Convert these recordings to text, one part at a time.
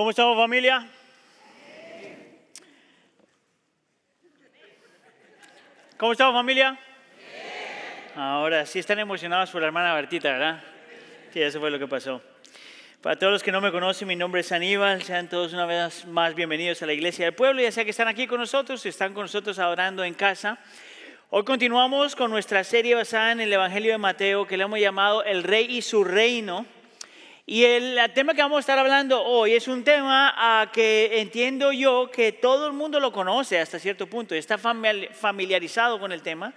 ¿Cómo estamos familia? ¿Cómo estamos familia? Ahora sí están emocionados por la hermana Bertita, ¿verdad? Sí, eso fue lo que pasó. Para todos los que no me conocen, mi nombre es Aníbal. Sean todos una vez más bienvenidos a la Iglesia del Pueblo, ya sea que están aquí con nosotros, están con nosotros adorando en casa. Hoy continuamos con nuestra serie basada en el Evangelio de Mateo, que le hemos llamado El Rey y su Reino. Y el, tema que vamos a estar hablando hoy es un tema ah, que entiendo yo que todo el mundo lo conoce hasta cierto punto, está familiarizado con el tema,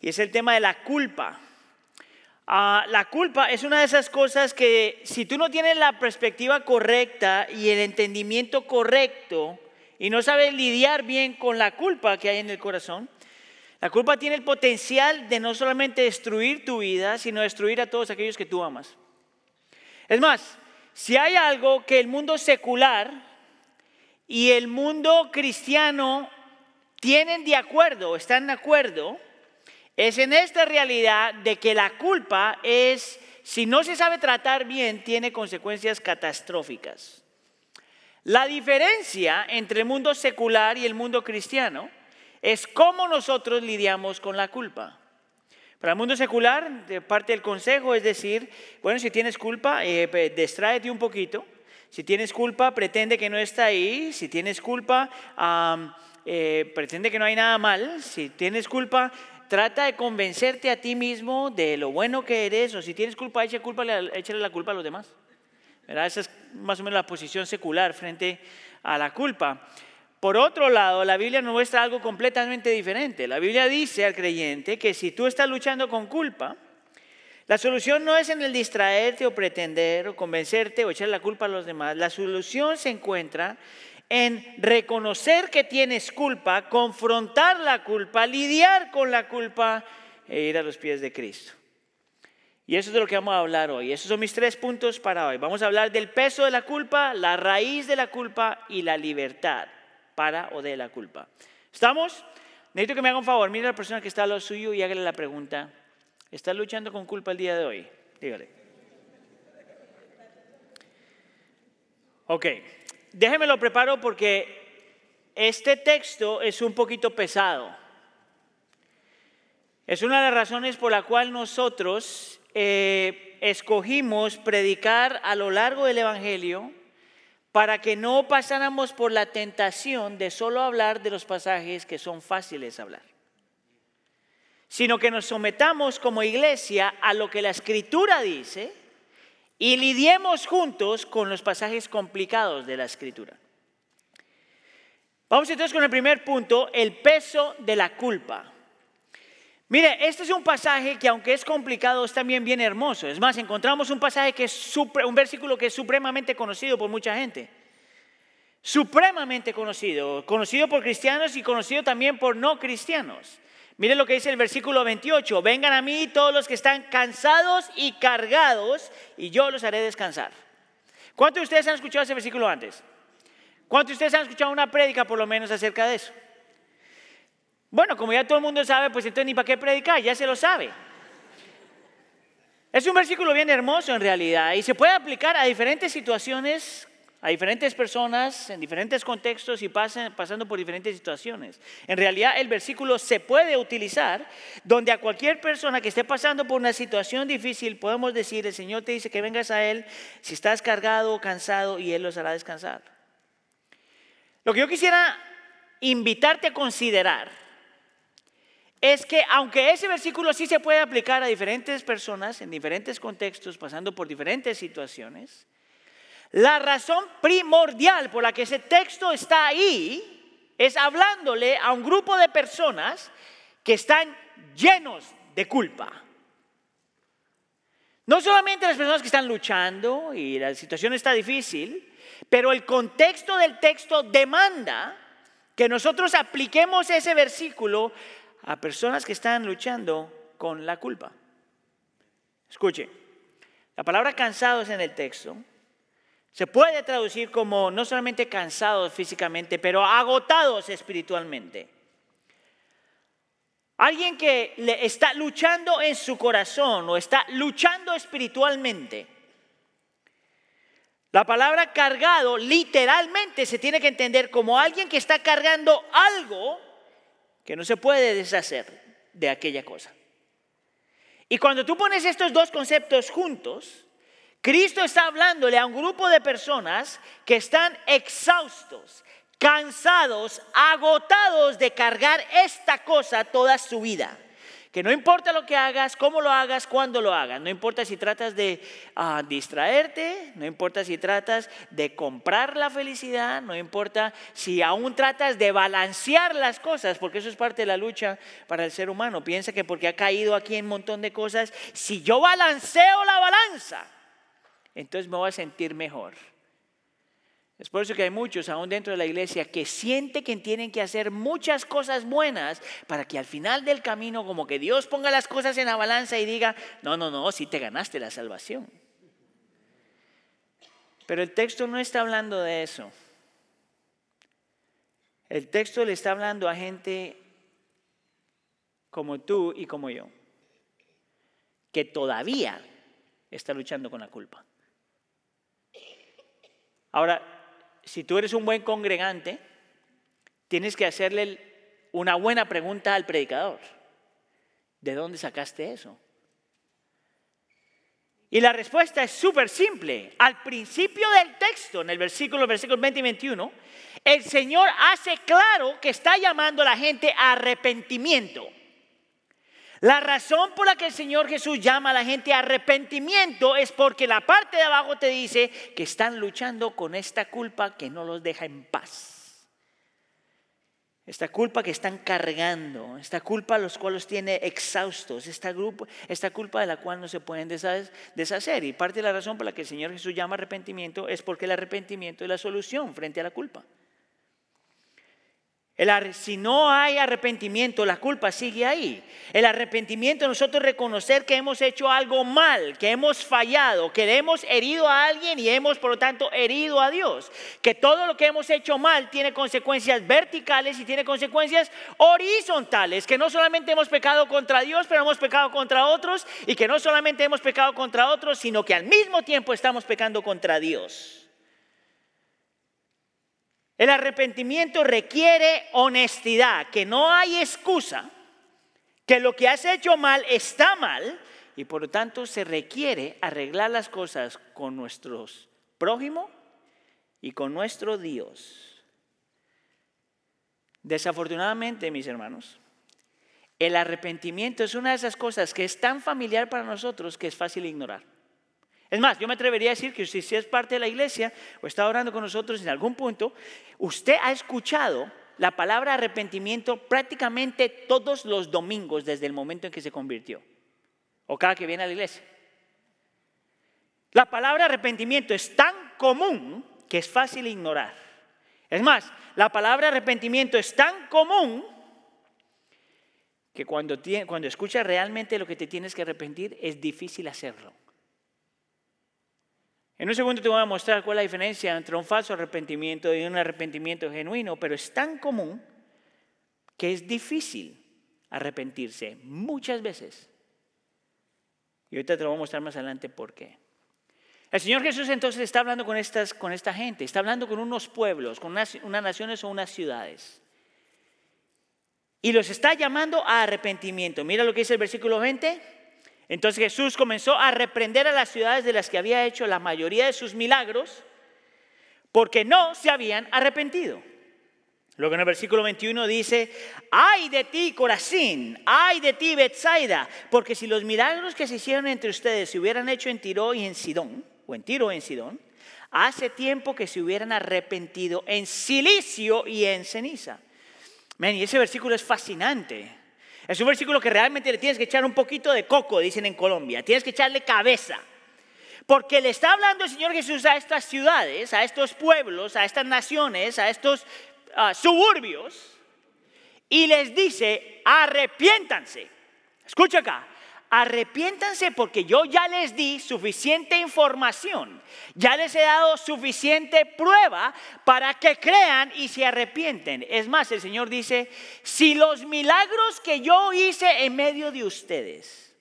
y es el tema de la culpa. Ah, la culpa es una de esas cosas que si tú no tienes la perspectiva correcta y el entendimiento correcto y no sabes lidiar bien con la culpa que hay en el corazón, la culpa tiene el potencial de no solamente destruir tu vida, sino destruir a todos aquellos que tú amas. Es más, si hay algo que el mundo secular y el mundo cristiano tienen de acuerdo, están de acuerdo, es en esta realidad de que la culpa es, si no se sabe tratar bien, tiene consecuencias catastróficas. La diferencia entre el mundo secular y el mundo cristiano es cómo nosotros lidiamos con la culpa. Para el mundo secular, de parte del consejo es decir, bueno, si tienes culpa, eh, distráete un poquito. Si tienes culpa, pretende que no está ahí. Si tienes culpa, eh, pretende que no hay nada mal. Si tienes culpa, trata de convencerte a ti mismo de lo bueno que eres. O si tienes culpa, échale, la culpa a los demás. Esa es más o menos la posición secular frente a la culpa. Por otro lado, la Biblia nos muestra algo completamente diferente. La Biblia dice al creyente que si tú estás luchando con culpa, la solución no es en el distraerte o pretender o convencerte o echar la culpa a los demás. La solución se encuentra en reconocer que tienes culpa, confrontar la culpa, lidiar con la culpa e ir a los pies de Cristo. Y eso es de lo que vamos a hablar hoy. Esos son mis tres puntos para hoy. Vamos a hablar del peso de la culpa, la raíz de la culpa y la libertad para o de la culpa. ¿Estamos? Necesito que me haga un favor. Mire a la persona que está a lo suyo y hágale la pregunta. ¿Está luchando con culpa el día de hoy? Dígale. Ok. Déjeme lo preparo porque este texto es un poquito pesado. Es una de las razones por la cual nosotros eh, escogimos predicar a lo largo del Evangelio para que no pasáramos por la tentación de solo hablar de los pasajes que son fáciles de hablar, sino que nos sometamos como iglesia a lo que la escritura dice y lidiemos juntos con los pasajes complicados de la escritura. Vamos entonces con el primer punto, el peso de la culpa. Mire, este es un pasaje que aunque es complicado es también bien hermoso. Es más, encontramos un pasaje que es un versículo que es supremamente conocido por mucha gente. Supremamente conocido, conocido por cristianos y conocido también por no cristianos. Mire lo que dice el versículo 28, vengan a mí todos los que están cansados y cargados y yo los haré descansar. ¿Cuántos de ustedes han escuchado ese versículo antes? ¿Cuántos de ustedes han escuchado una prédica por lo menos acerca de eso? Bueno, como ya todo el mundo sabe, pues entonces ni para qué predicar, ya se lo sabe. Es un versículo bien hermoso en realidad y se puede aplicar a diferentes situaciones, a diferentes personas, en diferentes contextos y pasando por diferentes situaciones. En realidad el versículo se puede utilizar donde a cualquier persona que esté pasando por una situación difícil podemos decir, el Señor te dice que vengas a Él si estás cargado o cansado y Él los hará descansar. Lo que yo quisiera invitarte a considerar es que aunque ese versículo sí se puede aplicar a diferentes personas en diferentes contextos, pasando por diferentes situaciones, la razón primordial por la que ese texto está ahí es hablándole a un grupo de personas que están llenos de culpa. No solamente las personas que están luchando y la situación está difícil, pero el contexto del texto demanda que nosotros apliquemos ese versículo a personas que están luchando con la culpa. Escuche, la palabra cansados en el texto se puede traducir como no solamente cansados físicamente, pero agotados espiritualmente. Alguien que le está luchando en su corazón o está luchando espiritualmente. La palabra cargado literalmente se tiene que entender como alguien que está cargando algo que no se puede deshacer de aquella cosa. Y cuando tú pones estos dos conceptos juntos, Cristo está hablándole a un grupo de personas que están exhaustos, cansados, agotados de cargar esta cosa toda su vida. Que no importa lo que hagas, cómo lo hagas, cuándo lo hagas. No importa si tratas de ah, distraerte, no importa si tratas de comprar la felicidad, no importa si aún tratas de balancear las cosas, porque eso es parte de la lucha para el ser humano. Piensa que porque ha caído aquí en un montón de cosas, si yo balanceo la balanza, entonces me voy a sentir mejor. Es por eso que hay muchos aún dentro de la iglesia que sienten que tienen que hacer muchas cosas buenas para que al final del camino como que Dios ponga las cosas en la balanza y diga, no, no, no, si te ganaste la salvación. Pero el texto no está hablando de eso. El texto le está hablando a gente como tú y como yo, que todavía está luchando con la culpa. Ahora, si tú eres un buen congregante, tienes que hacerle una buena pregunta al predicador. ¿De dónde sacaste eso? Y la respuesta es súper simple. Al principio del texto, en el versículo, versículos 20 y 21, el Señor hace claro que está llamando a la gente a arrepentimiento. La razón por la que el Señor Jesús llama a la gente a arrepentimiento es porque la parte de abajo te dice que están luchando con esta culpa que no los deja en paz. Esta culpa que están cargando, esta culpa los cuales tiene exhaustos, esta, grupo, esta culpa de la cual no se pueden deshacer. Y parte de la razón por la que el Señor Jesús llama arrepentimiento es porque el arrepentimiento es la solución frente a la culpa si no hay arrepentimiento, la culpa sigue ahí. El arrepentimiento, nosotros reconocer que hemos hecho algo mal, que hemos fallado, que hemos herido a alguien y hemos, por lo tanto, herido a Dios. Que todo lo que hemos hecho mal tiene consecuencias verticales y tiene consecuencias horizontales. Que no solamente hemos pecado contra Dios, pero hemos pecado contra otros. Y que no solamente hemos pecado contra otros, sino que al mismo tiempo estamos pecando contra Dios. El arrepentimiento requiere honestidad, que no hay excusa, que lo que has hecho mal está mal y por lo tanto se requiere arreglar las cosas con nuestros prójimos y con nuestro Dios. Desafortunadamente, mis hermanos, el arrepentimiento es una de esas cosas que es tan familiar para nosotros que es fácil ignorar. Es más, yo me atrevería a decir que si es parte de la iglesia o está orando con nosotros en algún punto, usted ha escuchado la palabra arrepentimiento prácticamente todos los domingos desde el momento en que se convirtió o cada que viene a la iglesia. La palabra arrepentimiento es tan común que es fácil ignorar. Es más, la palabra arrepentimiento es tan común que cuando, cuando escuchas realmente lo que te tienes que arrepentir es difícil hacerlo. En un segundo te voy a mostrar cuál es la diferencia entre un falso arrepentimiento y un arrepentimiento genuino, pero es tan común que es difícil arrepentirse muchas veces. Y ahorita te lo voy a mostrar más adelante por qué. El Señor Jesús entonces está hablando con, estas, con esta gente, está hablando con unos pueblos, con unas, unas naciones o unas ciudades. Y los está llamando a arrepentimiento. Mira lo que dice el versículo 20. Entonces Jesús comenzó a reprender a las ciudades de las que había hecho la mayoría de sus milagros porque no se habían arrepentido. Luego en el versículo 21 dice, ay de ti Corazín, ay de ti Betsaida, porque si los milagros que se hicieron entre ustedes se hubieran hecho en Tiro y en Sidón, o en Tiro o en Sidón, hace tiempo que se hubieran arrepentido en silicio y en ceniza. y ese versículo es fascinante. Es un versículo que realmente le tienes que echar un poquito de coco, dicen en Colombia. Tienes que echarle cabeza. Porque le está hablando el Señor Jesús a estas ciudades, a estos pueblos, a estas naciones, a estos ah, suburbios. Y les dice, arrepiéntanse. Escucha acá, arrepiéntanse porque yo ya les di suficiente información, ya les he dado suficiente prueba para que crean y se arrepienten. Es más, el Señor dice, si los milagros que yo hice en medio de ustedes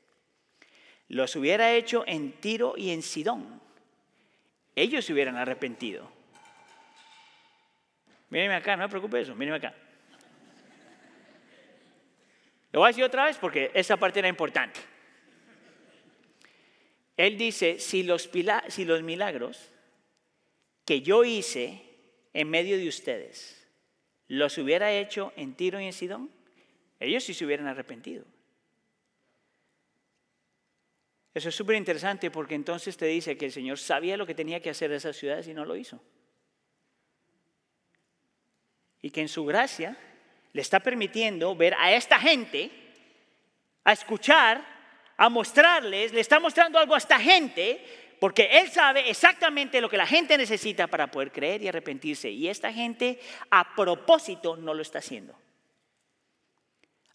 los hubiera hecho en Tiro y en Sidón, ellos se hubieran arrepentido. Mírenme acá, no me preocupe eso, mírenme acá. Lo voy a decir otra vez porque esa parte era importante. Él dice, si los, si los milagros que yo hice en medio de ustedes los hubiera hecho en Tiro y en Sidón, ellos sí se hubieran arrepentido. Eso es súper interesante porque entonces te dice que el Señor sabía lo que tenía que hacer a esas ciudades y no lo hizo. Y que en su gracia le está permitiendo ver a esta gente, a escuchar, a mostrarles, le está mostrando algo a esta gente, porque Él sabe exactamente lo que la gente necesita para poder creer y arrepentirse. Y esta gente a propósito no lo está haciendo.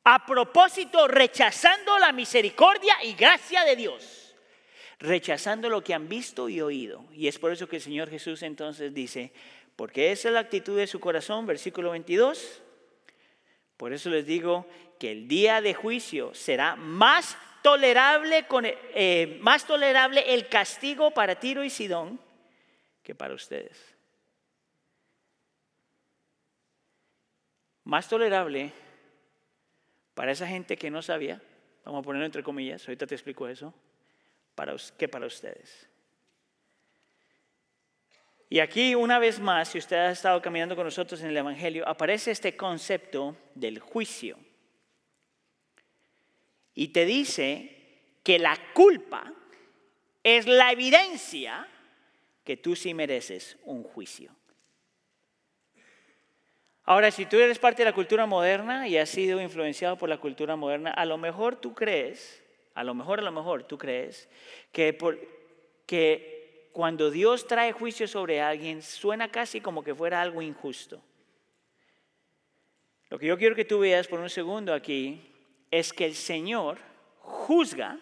A propósito rechazando la misericordia y gracia de Dios. Rechazando lo que han visto y oído. Y es por eso que el Señor Jesús entonces dice, porque esa es la actitud de su corazón, versículo 22 por eso les digo que el día de juicio será más eh, más tolerable el castigo para Tiro y Sidón que para ustedes. Más tolerable para esa gente que no sabía, vamos a ponerlo entre comillas, ahorita te explico eso, para, que para ustedes. Y aquí una vez más, si usted ha estado caminando con nosotros en el Evangelio, aparece este concepto del juicio. Y te dice que la culpa es la evidencia que tú sí mereces un juicio. Ahora, si tú eres parte de la cultura moderna y has sido influenciado por la cultura moderna, a lo mejor tú crees, a lo mejor, a lo mejor tú crees que, por, que cuando Dios trae juicio sobre alguien, suena casi como que fuera algo injusto. Lo que yo quiero que tú veas por un segundo aquí es que el Señor juzga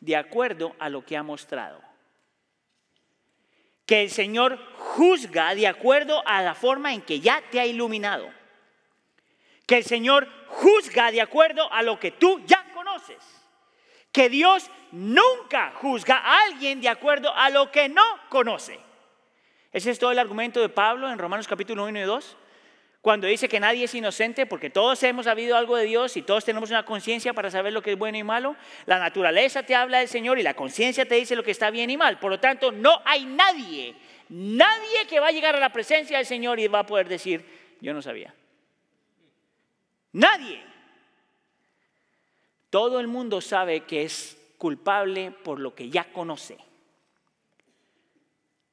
de acuerdo a lo que ha mostrado. Que el Señor juzga de acuerdo a la forma en que ya te ha iluminado. Que el Señor juzga de acuerdo a lo que tú ya conoces que Dios nunca juzga a alguien de acuerdo a lo que no conoce. Ese es todo el argumento de Pablo en Romanos capítulo 1 y 2, cuando dice que nadie es inocente porque todos hemos sabido algo de Dios y todos tenemos una conciencia para saber lo que es bueno y malo. La naturaleza te habla del Señor y la conciencia te dice lo que está bien y mal. Por lo tanto, no hay nadie, nadie que va a llegar a la presencia del Señor y va a poder decir, yo no sabía. Nadie. Todo el mundo sabe que es culpable por lo que ya conoce.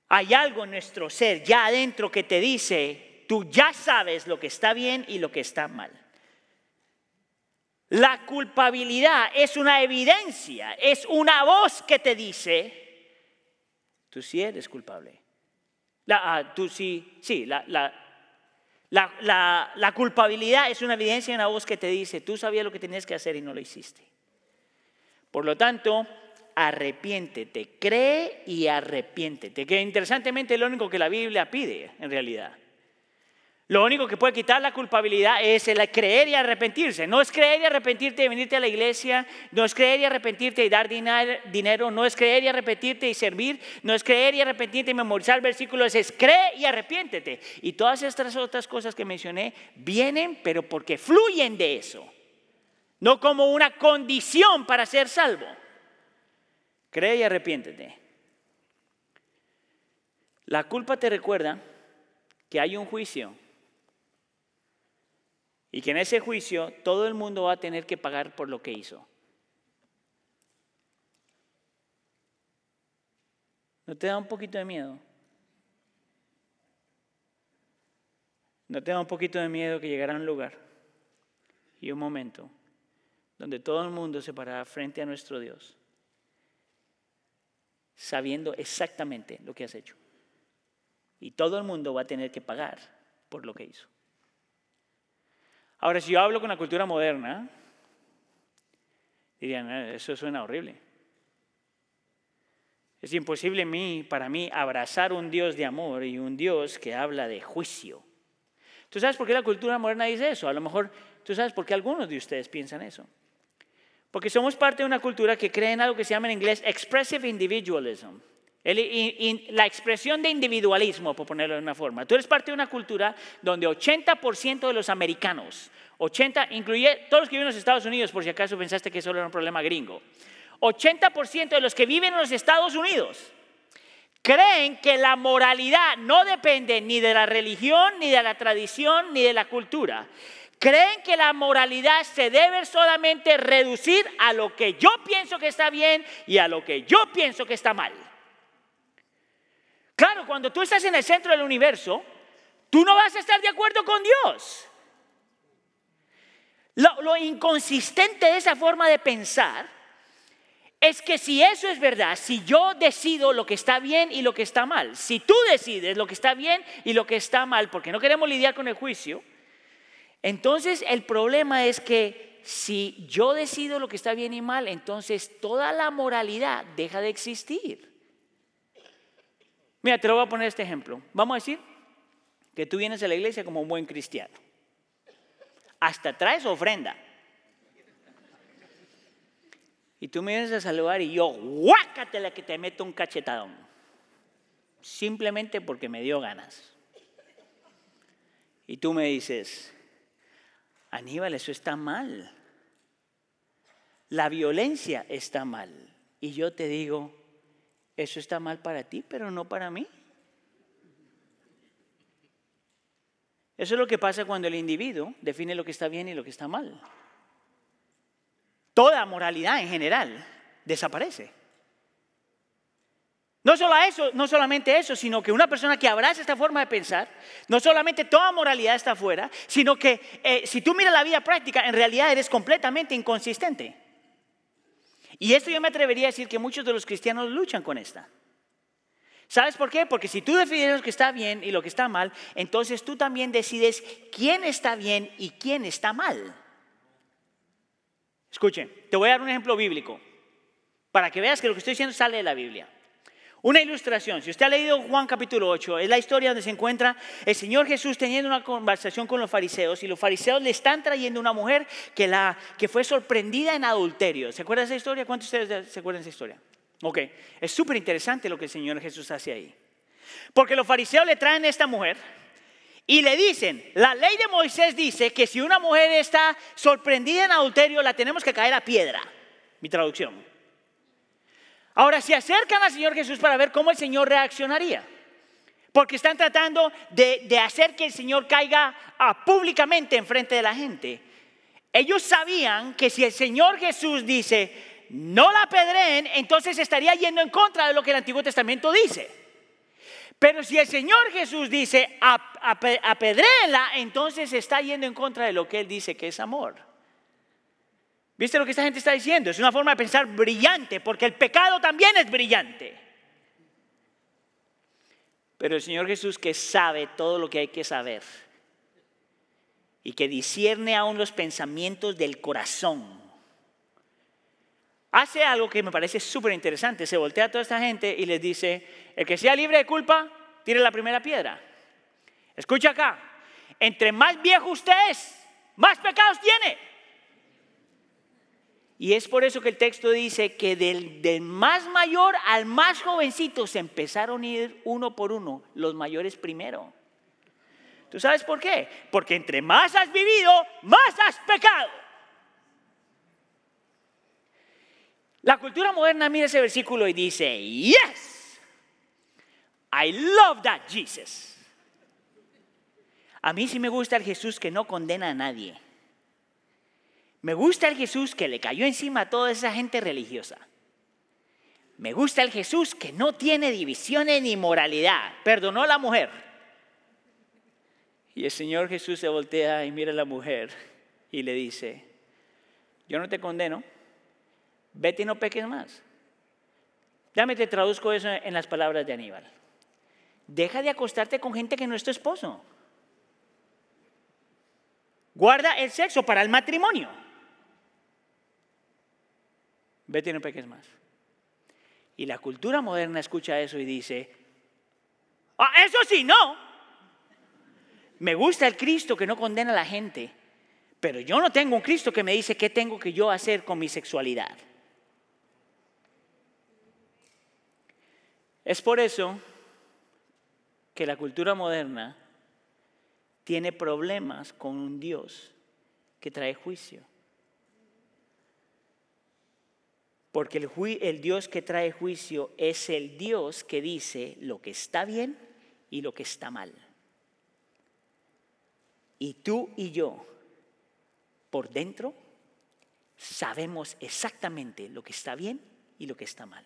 Hay algo en nuestro ser ya adentro que te dice, tú ya sabes lo que está bien y lo que está mal. La culpabilidad es una evidencia, es una voz que te dice, tú sí eres culpable. Ah, tú sí, sí, la, la, culpabilidad es una evidencia y una voz que te dice, tú sabías lo que tenías que hacer y no lo hiciste. Por lo tanto, arrepiéntete, cree y arrepiéntete, que interesantemente es lo único que la Biblia pide en realidad. Lo único que puede quitar la culpabilidad es el creer y arrepentirse. No es creer y arrepentirte y venirte a la iglesia, no es creer y arrepentirte y dar dinero, no es creer y arrepentirte y servir, no es creer y arrepentirte y memorizar versículos, es cree y arrepiéntete. Y todas estas otras cosas que mencioné vienen, pero porque fluyen de eso, no como una condición para ser salvo. Cree y arrepiéntete. La culpa te recuerda que hay un juicio y que en ese juicio todo el mundo va a tener que pagar por lo que hizo. ¿No te da un poquito de miedo? ¿No te da un poquito de miedo que llegara un lugar y un momento donde todo el mundo se parará frente a nuestro Dios, sabiendo exactamente lo que has hecho? Y todo el mundo va a tener que pagar por lo que hizo. Ahora, si yo hablo con la cultura moderna, dirían, eh, eso suena horrible. Es imposible mí, para mí abrazar un Dios de amor y un Dios que habla de juicio. ¿Tú sabes por qué la cultura moderna dice eso? A lo mejor tú sabes por qué algunos de ustedes piensan eso. Porque somos parte de una cultura que cree en algo que se llama en inglés expressive individualism. La expresión de individualismo, por ponerlo de una forma. Tú eres parte de una cultura donde 80% de los americanos, 80, incluye todos los que viven en los Estados Unidos, por si acaso pensaste que solo era un problema gringo, 80% de los que viven en los Estados Unidos creen que la moralidad no depende ni de la religión, ni de la tradición, ni de la cultura. Creen que la moralidad se debe solamente reducir a lo que yo pienso que está bien y a lo que yo pienso que está mal. Claro, cuando tú estás en el centro del universo, tú no vas a estar de acuerdo con Dios. Lo, inconsistente de esa forma de pensar es que si eso es verdad, si yo decido lo que está bien y lo que está mal, si tú decides lo que está bien y lo que está mal, porque no queremos lidiar con el juicio, entonces el problema es que si yo decido lo que está bien y mal, entonces toda la moralidad deja de existir. Mira, te lo voy a poner este ejemplo. Vamos a decir que tú vienes a la iglesia como un buen cristiano. Hasta traes ofrenda. Y tú me vienes a saludar y yo, la que te meto un cachetadón. Simplemente porque me dio ganas. Y tú me dices, Aníbal, eso está mal. La violencia está mal. Y yo te digo, eso está mal para ti, pero no para mí. Eso es lo que pasa cuando el individuo define lo que está bien y lo que está mal. Toda moralidad en general desaparece. No, solo eso, no solamente eso, sino que una persona que abraza esta forma de pensar, no solamente toda moralidad está afuera, sino que eh, si tú miras la vida práctica, en realidad eres completamente inconsistente. Y esto yo me atrevería a decir que muchos de los cristianos luchan con esta. ¿Sabes por qué? Porque si tú defines lo que está bien y lo que está mal, entonces tú también decides quién está bien y quién está mal. Escuchen, te voy a dar un ejemplo bíblico para que veas que lo que estoy diciendo sale de la Biblia. Una ilustración, si usted ha leído Juan capítulo 8, es la historia donde se encuentra el Señor Jesús teniendo una conversación con los fariseos y los fariseos le están trayendo una mujer que, la, que fue sorprendida en adulterio. ¿Se acuerdan de esa historia? ¿Cuántos de ustedes se acuerdan de esa historia? Ok, es súper interesante lo que el Señor Jesús hace ahí. Porque los fariseos le traen a esta mujer y le dicen, la ley de Moisés dice que si una mujer está sorprendida en adulterio la tenemos que caer a piedra. Mi traducción. Ahora se acercan al Señor Jesús para ver cómo el Señor reaccionaría. Porque están tratando de, hacer que el Señor caiga ah, públicamente enfrente de la gente. Ellos sabían que si el Señor Jesús dice, no la apedreen, entonces estaría yendo en contra de lo que el Antiguo Testamento dice. Pero si el Señor Jesús dice, apedréenla, entonces está yendo en contra de lo que Él dice que es amor. ¿Viste lo que esta gente está diciendo? Es una forma de pensar brillante, porque el pecado también es brillante. Pero el Señor Jesús que sabe todo lo que hay que saber y que discierne aún los pensamientos del corazón, hace algo que me parece súper interesante. Se voltea a toda esta gente y les dice, el que sea libre de culpa, tire la primera piedra. Escucha acá, entre más viejo usted es, más pecados tiene. Y es por eso que el texto dice que del, más mayor al más jovencito se empezaron a ir uno por uno, los mayores primero. ¿Tú sabes por qué? Porque entre más has vivido, más has pecado. La cultura moderna mira ese versículo y dice, yes, I love that Jesus. A mí sí me gusta el Jesús que no condena a nadie. Me gusta el Jesús que le cayó encima a toda esa gente religiosa. Me gusta el Jesús que no tiene divisiones ni moralidad. Perdonó a la mujer. Y el Señor Jesús se voltea y mira a la mujer y le dice, yo no te condeno, vete y no peques más. Dame te traduzco eso en las palabras de Aníbal. Deja de acostarte con gente que no es tu esposo. Guarda el sexo para el matrimonio vete y no peques más. Y la cultura moderna escucha eso y dice, ah, eso sí, no. Me gusta el Cristo que no condena a la gente, pero yo no tengo un Cristo que me dice qué tengo que yo hacer con mi sexualidad. Es por eso que la cultura moderna tiene problemas con un Dios que trae juicio. Porque el, el, Dios que trae juicio es el Dios que dice lo que está bien y lo que está mal. Y tú y yo, por dentro, sabemos exactamente lo que está bien y lo que está mal.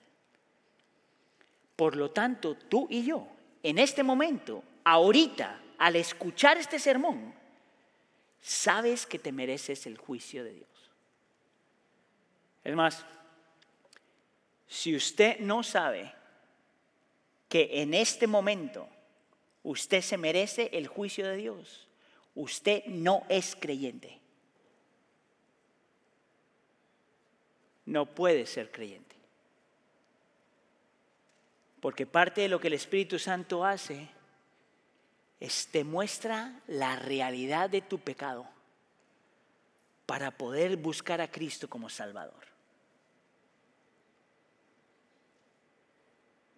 Por lo tanto, tú y yo, en este momento, ahorita, al escuchar este sermón, sabes que te mereces el juicio de Dios. Es más, si usted no sabe que en este momento usted se merece el juicio de Dios, usted no es creyente. No puede ser creyente. Porque parte de lo que el Espíritu Santo hace es te muestra la realidad de tu pecado para poder buscar a Cristo como Salvador.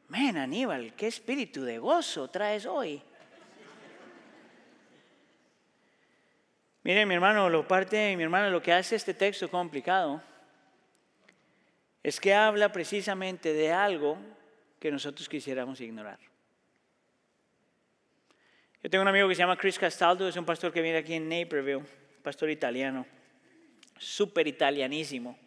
Men, Aníbal, qué espíritu de gozo traes hoy. Miren, mi hermano, lo parte, mi hermano, lo que hace este texto complicado es que habla precisamente de algo que nosotros quisiéramos ignorar. Yo tengo un amigo que se llama Chris Castaldo, es un pastor que viene aquí en Naperville, pastor italiano, súper italianísimo.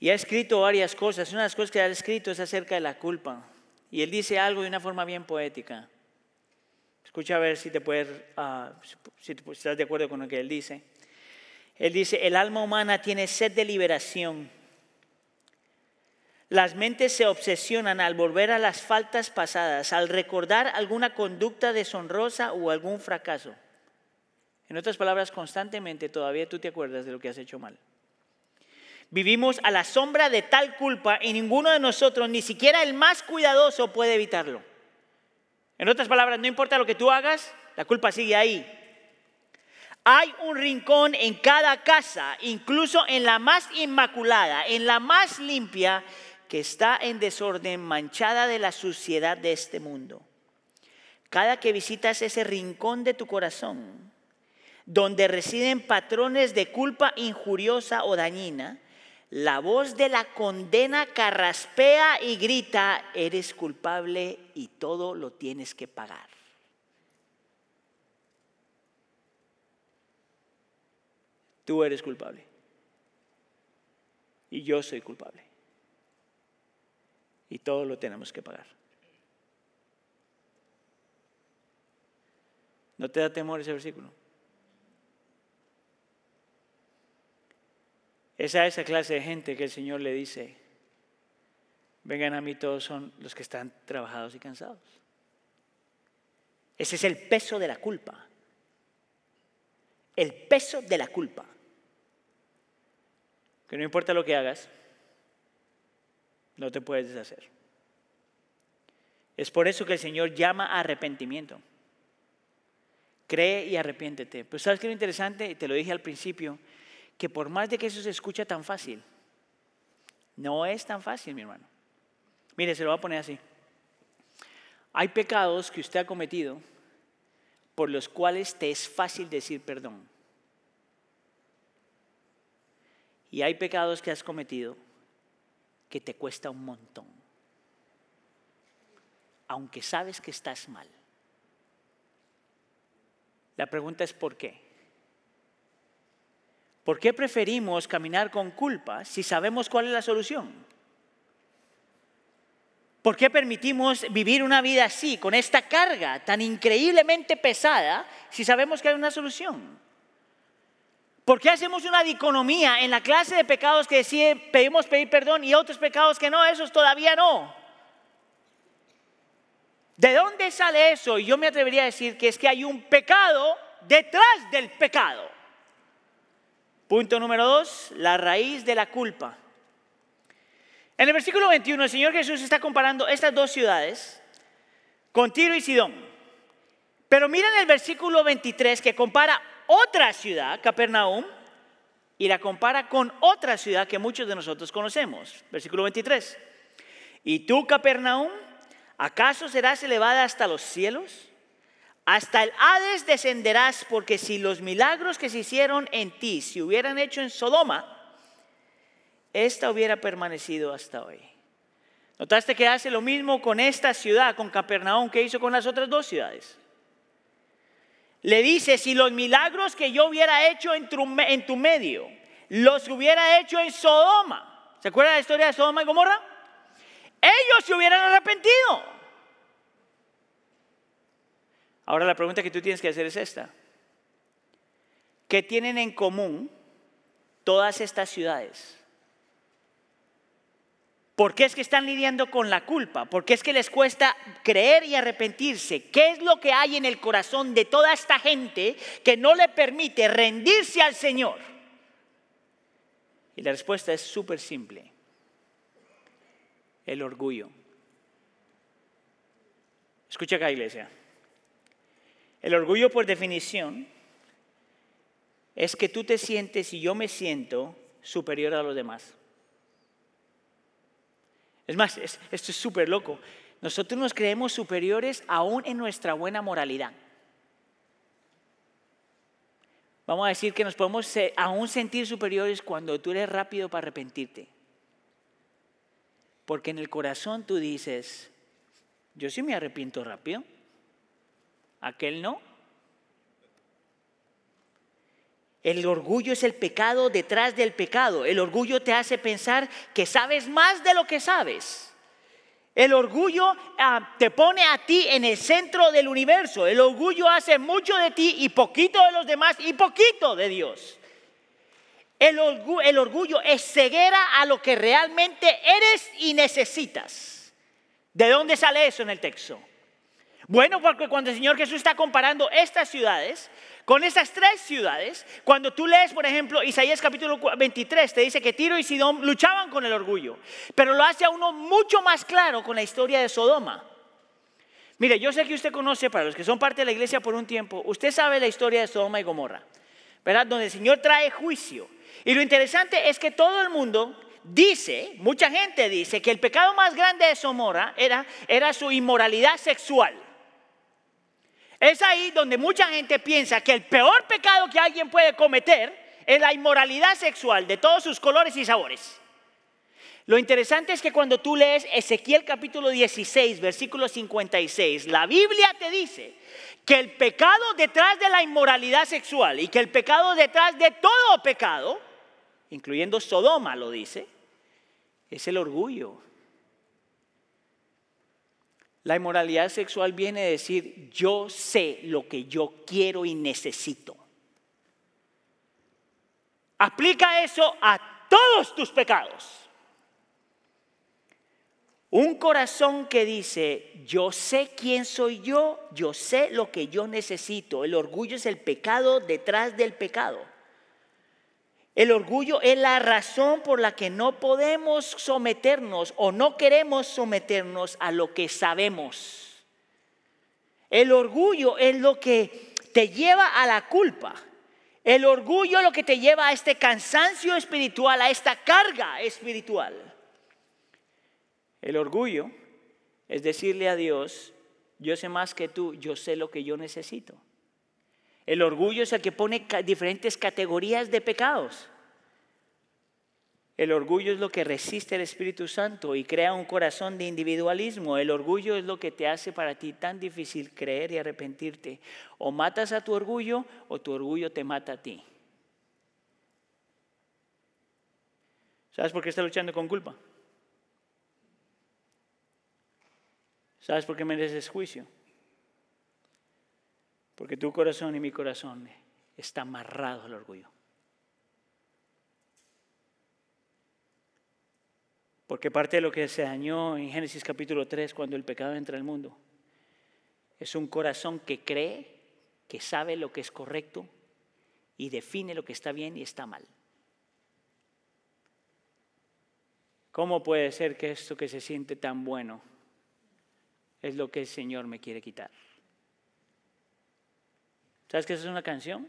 Y ha escrito varias cosas. Una de las cosas que ha escrito es acerca de la culpa. Y él dice algo de una forma bien poética. Escucha a ver si te puedes, uh, si estás de acuerdo con lo que él dice. Él dice, el alma humana tiene sed de liberación las mentes se obsesionan al volver a las faltas pasadas, al recordar alguna conducta deshonrosa o algún fracaso. En otras palabras, constantemente todavía tú te acuerdas de lo que has hecho mal. Vivimos a la sombra de tal culpa y ninguno de nosotros, ni siquiera el más cuidadoso, puede evitarlo. En otras palabras, no importa lo que tú hagas, la culpa sigue ahí. Hay un rincón en cada casa, incluso en la más inmaculada, en la más limpia, que está en desorden, manchada de la suciedad de este mundo. Cada que visitas ese rincón de tu corazón, donde residen patrones de culpa injuriosa o dañina, la voz de la condena carraspea y grita, eres culpable y todo lo tienes que pagar. Tú eres culpable. Y yo soy culpable y todo lo tenemos que pagar. ¿No te da temor ese versículo? Es esa clase de gente que el Señor le dice, vengan a mí todos son los que están trabajados y cansados. Ese es el peso de la culpa. El peso de la culpa. Que no importa lo que hagas, no te puedes deshacer. Es por eso que el Señor llama a arrepentimiento. Cree y arrepiéntete. Pero ¿sabes qué es lo interesante? Te lo dije al principio, que por más de que eso se escucha tan fácil, no es tan fácil, mi hermano. Mire, se lo voy a poner así. Hay pecados que usted ha cometido por los cuales te es fácil decir perdón. Y hay pecados que has cometido que te cuesta un montón, aunque sabes que estás mal. La pregunta es ¿por qué? ¿Por qué preferimos caminar con culpa si sabemos cuál es la solución? ¿Por qué permitimos vivir una vida así, con esta carga tan increíblemente pesada, si sabemos que hay una solución? ¿Por qué hacemos una diconomía en la clase de pecados que decide, pedimos pedir perdón y otros pecados que no? Esos todavía no. ¿De dónde sale eso? Y yo me atrevería a decir que es que hay un pecado detrás del pecado. Punto número dos, la raíz de la culpa. En el versículo 21 el Señor Jesús está comparando estas dos ciudades con Tiro y Sidón. Pero miren el versículo 23 que compara otra ciudad, Capernaum, y la compara con otra ciudad que muchos de nosotros conocemos. Versículo 23. ¿Y tú, Capernaum, acaso serás elevada hasta los cielos? Hasta el Hades descenderás, porque si los milagros que se hicieron en ti se hubieran hecho en Sodoma, esta hubiera permanecido hasta hoy. ¿Notaste que hace lo mismo con esta ciudad, con Capernaum, que hizo con las otras dos ciudades? Le dice, si los milagros que yo hubiera hecho en tu, en tu medio, los hubiera hecho en Sodoma, ¿se acuerdan la historia de Sodoma y Gomorra? Ellos se hubieran arrepentido. Ahora la pregunta que tú tienes que hacer es esta. ¿Qué tienen en común todas estas ciudades? ¿Por qué es que están lidiando con la culpa? ¿Por qué es que les cuesta creer y arrepentirse? ¿Qué es lo que hay en el corazón de toda esta gente que no le permite rendirse al Señor? Y la respuesta es súper simple. El orgullo. Escucha acá, iglesia. El orgullo, por definición, es que tú te sientes y yo me siento superior a los demás. Es más, esto es súper loco. Nosotros nos creemos superiores aún en nuestra buena moralidad. Vamos a decir que nos podemos aún sentir superiores cuando tú eres rápido para arrepentirte. Porque en el corazón tú dices, yo sí me arrepiento rápido, aquel no. El orgullo es el pecado detrás del pecado. El orgullo te hace pensar que sabes más de lo que sabes. El orgullo ah, te pone a ti en el centro del universo. El orgullo hace mucho de ti y poquito de los demás y poquito de Dios. El el orgullo es ceguera a lo que realmente eres y necesitas. ¿De dónde sale eso en el texto? Bueno, porque cuando el Señor Jesús está comparando estas ciudades con esas tres ciudades, cuando tú lees, por ejemplo, Isaías capítulo 23, te dice que Tiro y Sidón luchaban con el orgullo, pero lo hace a uno mucho más claro con la historia de Sodoma. Mire, yo sé que usted conoce, para los que son parte de la iglesia por un tiempo, usted sabe la historia de Sodoma y Gomorra, ¿verdad? Donde el Señor trae juicio. Y lo interesante es que todo el mundo dice, mucha gente dice, que el pecado más grande de Sodoma era, era su inmoralidad sexual. Es ahí donde mucha gente piensa que el peor pecado que alguien puede cometer es la inmoralidad sexual de todos sus colores y sabores. Lo interesante es que cuando tú lees Ezequiel capítulo 16, versículo 56, la Biblia te dice que el pecado detrás de la inmoralidad sexual y que el pecado detrás de todo pecado, incluyendo Sodoma lo dice, es el orgullo. La inmoralidad sexual viene a decir, yo sé lo que yo quiero y necesito. Aplica eso a todos tus pecados. Un corazón que dice, yo sé quién soy yo, yo sé lo que yo necesito. El orgullo es el pecado detrás del pecado. El orgullo es la razón por la que no podemos someternos o no queremos someternos a lo que sabemos. El orgullo es lo que te lleva a la culpa. El orgullo es lo que te lleva a este cansancio espiritual, a esta carga espiritual. El orgullo es decirle a Dios, yo sé más que tú, yo sé lo que yo necesito. El orgullo es el que pone diferentes categorías de pecados. El orgullo es lo que resiste el Espíritu Santo y crea un corazón de individualismo. El orgullo es lo que te hace para ti tan difícil creer y arrepentirte. O matas a tu orgullo o tu orgullo te mata a ti. ¿Sabes por qué estás luchando con culpa? ¿Sabes por qué mereces juicio? Porque tu corazón y mi corazón está amarrado al orgullo. Porque parte de lo que se dañó en Génesis capítulo 3 cuando el pecado entra al mundo es un corazón que cree, que sabe lo que es correcto y define lo que está bien y está mal. ¿Cómo puede ser que esto que se siente tan bueno es lo que el Señor me quiere quitar? ¿Sabes esa es una canción?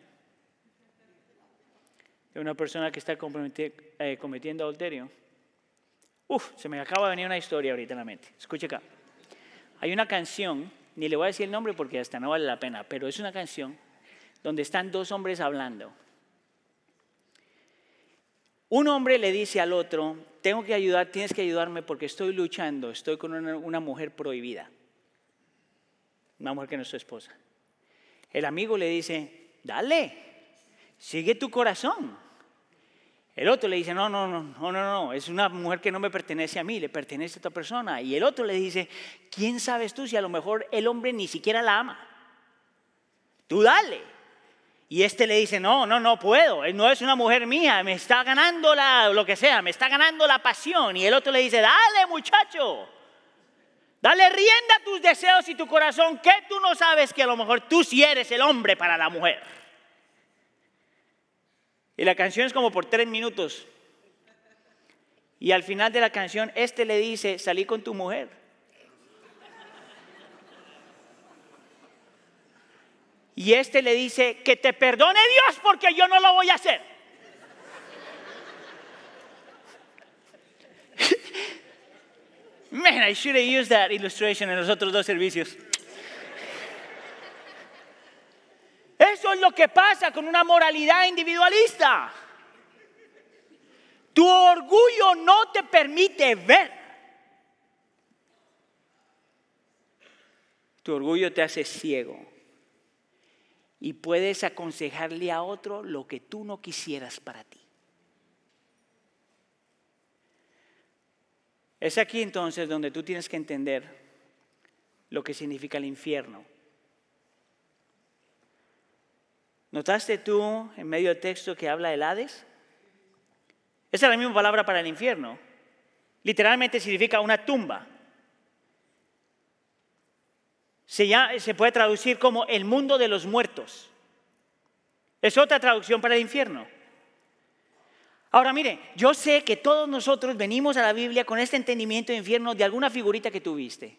De una persona que está eh, cometiendo adulterio. Uf, se me acaba de venir una historia ahorita en la mente. Escuche acá. Hay una canción, ni le voy a decir el nombre porque hasta no vale la pena, pero es una canción donde están dos hombres hablando. Un hombre le dice al otro, tengo que ayudar, tienes que ayudarme porque estoy luchando, estoy con una mujer prohibida, una mujer que no es su esposa. El amigo le dice, dale, sigue tu corazón. El otro le dice, no, no, no, no, no, no, es una mujer que no me pertenece a mí, le pertenece a otra persona. Y el otro le dice, ¿quién sabes tú si a lo mejor el hombre ni siquiera la ama? Tú dale. Y este le dice, no, no, no puedo, no es una mujer mía, me está ganando la, lo que sea, me está ganando la pasión. Y el otro le dice, dale muchacho, dale rienda a tus deseos y tu corazón, que tú no sabes que a lo mejor tú sí eres el hombre para la mujer. Y la canción es como por tres minutos. Y al final de la canción, este le dice, salí con tu mujer. Y este le dice, que te perdone Dios porque yo no lo voy a hacer. Man, I should have used that illustration en los otros dos servicios. Eso es lo que pasa con una moralidad individualista. Tu orgullo no te permite ver. Tu orgullo te hace ciego. Y puedes aconsejarle a otro lo que tú no quisieras para ti. Es aquí entonces donde tú tienes que entender lo que significa el infierno. ¿Notaste tú en medio del texto que habla del Hades? Esa es la misma palabra para el infierno. Literalmente significa una tumba. Se, se puede traducir como el mundo de los muertos. Es otra traducción para el infierno. Ahora mire, yo sé que todos nosotros venimos a la Biblia con este entendimiento de infierno de alguna figurita que tuviste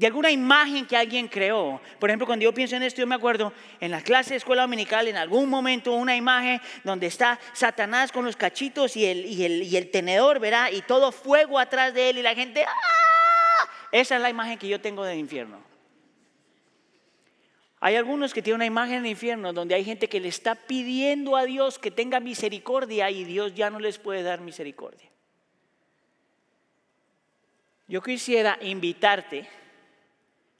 de alguna imagen que alguien creó. Por ejemplo, cuando yo pienso en esto, yo me acuerdo en la clase de escuela dominical, en algún momento, una imagen donde está Satanás con los cachitos y el, y el, tenedor, ¿verdad? Y todo fuego atrás de él y la gente, ¡ah! Esa es la imagen que yo tengo del infierno. Hay algunos que tienen una imagen del infierno donde hay gente que le está pidiendo a Dios que tenga misericordia y Dios ya no les puede dar misericordia. Yo quisiera invitarte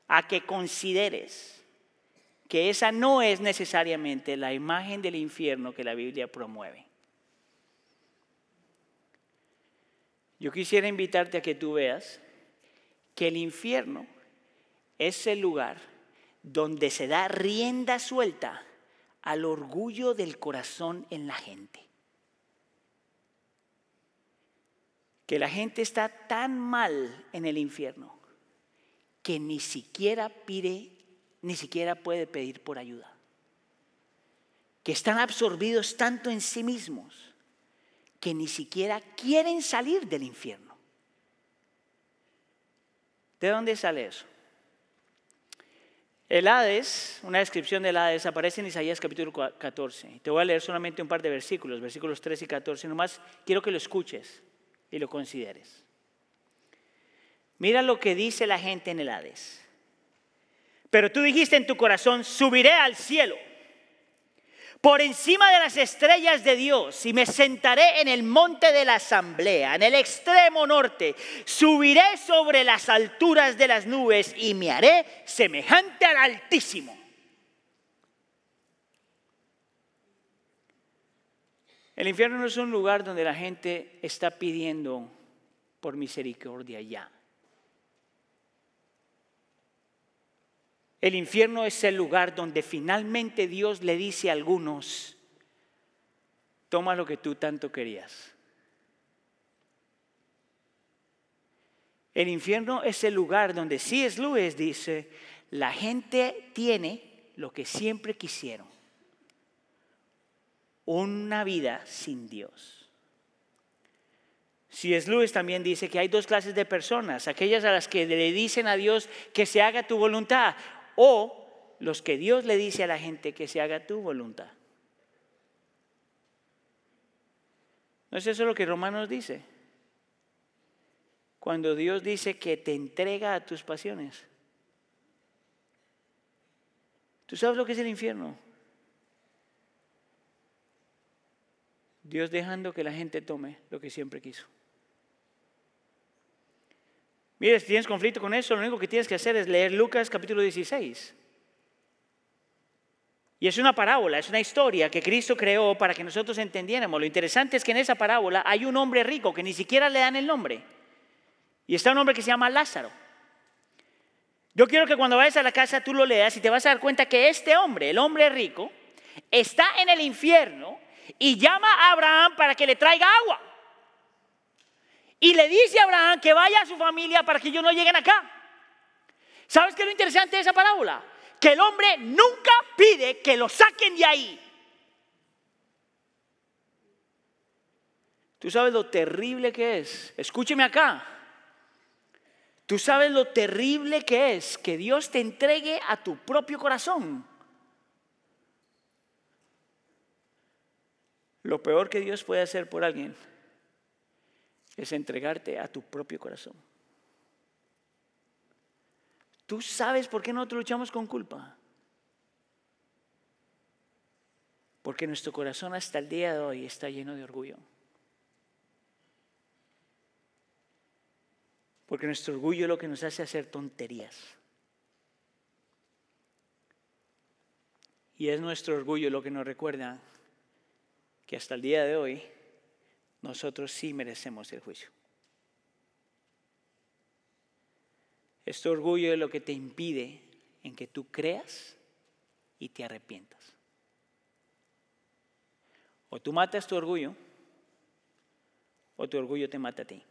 a que consideres que esa no es necesariamente la imagen del infierno que la Biblia promueve. Yo quisiera invitarte a que tú veas que el infierno es el lugar donde se da rienda suelta al orgullo del corazón en la gente. Que la gente está tan mal en el infierno que ni siquiera pide, ni siquiera puede pedir por ayuda. Que están absorbidos tanto en sí mismos que ni siquiera quieren salir del infierno. ¿De dónde sale eso? El Hades, una descripción del Hades, aparece en Isaías capítulo 14. Te voy a leer solamente un par de versículos, versículos 3 y 14. Nomás quiero que lo escuches y lo consideres. Mira lo que dice la gente en el Hades. Pero tú dijiste en tu corazón, subiré al cielo, por encima de las estrellas de Dios, y me sentaré en el monte de la asamblea, en el extremo norte. Subiré sobre las alturas de las nubes y me haré semejante al Altísimo. El infierno no es un lugar donde la gente está pidiendo por misericordia ya. El infierno es el lugar donde finalmente Dios le dice a algunos, toma lo que tú tanto querías. El infierno es el lugar donde C.S. Lewis dice, la gente tiene lo que siempre quisieron, una vida sin Dios. C.S. Lewis también dice que hay dos clases de personas, aquellas a las que le dicen a Dios que se haga tu voluntad, o los que Dios le dice a la gente que se haga tu voluntad. ¿No es eso lo que Romanos dice? cuando Dios dice que te entrega a tus pasiones? ¿Tú sabes lo que es el infierno? Dios dejando que la gente tome lo que siempre quiso. Mire, si tienes conflicto con eso, lo único que tienes que hacer es leer Lucas capítulo 16. Y es una parábola, es una historia que Cristo creó para que nosotros entendiéramos. Lo interesante es que en esa parábola hay un hombre rico que ni siquiera le dan el nombre. Y está un hombre que se llama Lázaro. Yo quiero que cuando vayas a la casa tú lo leas y te vas a dar cuenta que este hombre, el hombre rico, está en el infierno y llama a Abraham para que le traiga agua. Y le dice a Abraham que vaya a su familia para que ellos no lleguen acá. ¿Sabes qué es lo interesante de esa parábola? Que el hombre nunca pide que lo saquen de ahí. ¿Tú sabes lo terrible que es? Escúcheme acá. ¿Tú sabes lo terrible que es que Dios te entregue a tu propio corazón? Lo peor que Dios puede hacer por alguien es entregarte a tu propio corazón. ¿Tú sabes por qué nosotros luchamos con culpa? Porque nuestro corazón hasta el día de hoy está lleno de orgullo. Porque nuestro orgullo es lo que nos hace hacer tonterías. Y es nuestro orgullo lo que nos recuerda que hasta el día de hoy nosotros sí merecemos el juicio. Este orgullo es lo que te impide en que tú creas y te arrepientas. O tú matas tu orgullo o tu orgullo te mata a ti.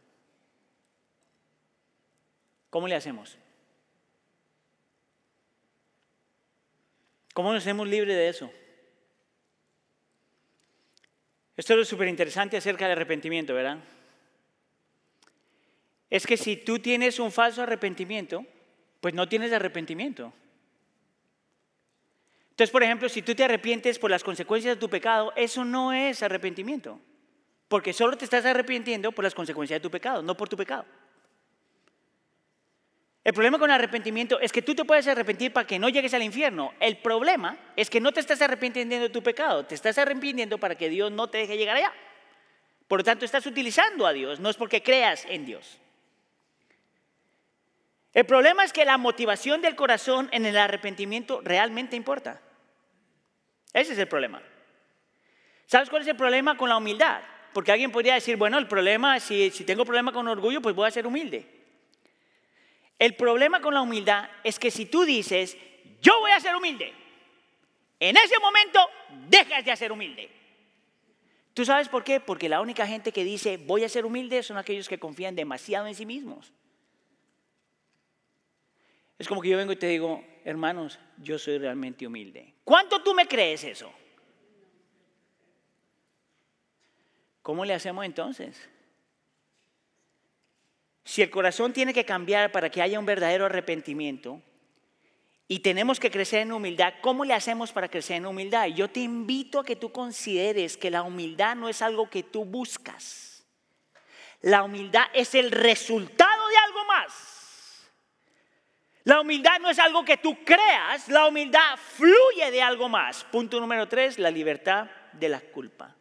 ¿Cómo le hacemos? ¿Cómo nos hacemos libres de eso? Esto es súper interesante acerca del arrepentimiento, ¿verdad? Es que si tú tienes un falso arrepentimiento, pues no tienes arrepentimiento. Entonces, por ejemplo, si tú te arrepientes por las consecuencias de tu pecado, eso no es arrepentimiento. Porque solo te estás arrepintiendo por las consecuencias de tu pecado, no por tu pecado. El problema con el arrepentimiento es que tú te puedes arrepentir para que no llegues al infierno. El problema es que no te estás arrepintiendo de tu pecado, te estás arrepintiendo para que Dios no te deje llegar allá. Por lo tanto, estás utilizando a Dios, no es porque creas en Dios. El problema es que la motivación del corazón en el arrepentimiento realmente importa. Ese es el problema. ¿Sabes cuál es el problema con la humildad? Porque alguien podría decir, bueno, el problema, si, si tengo problema con orgullo, pues voy a ser humilde. El problema con la humildad es que si tú dices, yo voy a ser humilde, en ese momento dejas de ser humilde. ¿Tú sabes por qué? Porque la única gente que dice voy a ser humilde son aquellos que confían demasiado en sí mismos. Es como que yo vengo y te digo, hermanos, yo soy realmente humilde. ¿Cuánto tú me crees eso? ¿Cómo le hacemos entonces? Si el corazón tiene que cambiar para que haya un verdadero arrepentimiento y tenemos que crecer en humildad, ¿cómo le hacemos para crecer en humildad? Yo te invito a que tú consideres que la humildad no es algo que tú buscas. La humildad es el resultado de algo más. La humildad no es algo que tú creas, la humildad fluye de algo más. Punto número tres, la libertad de la culpa.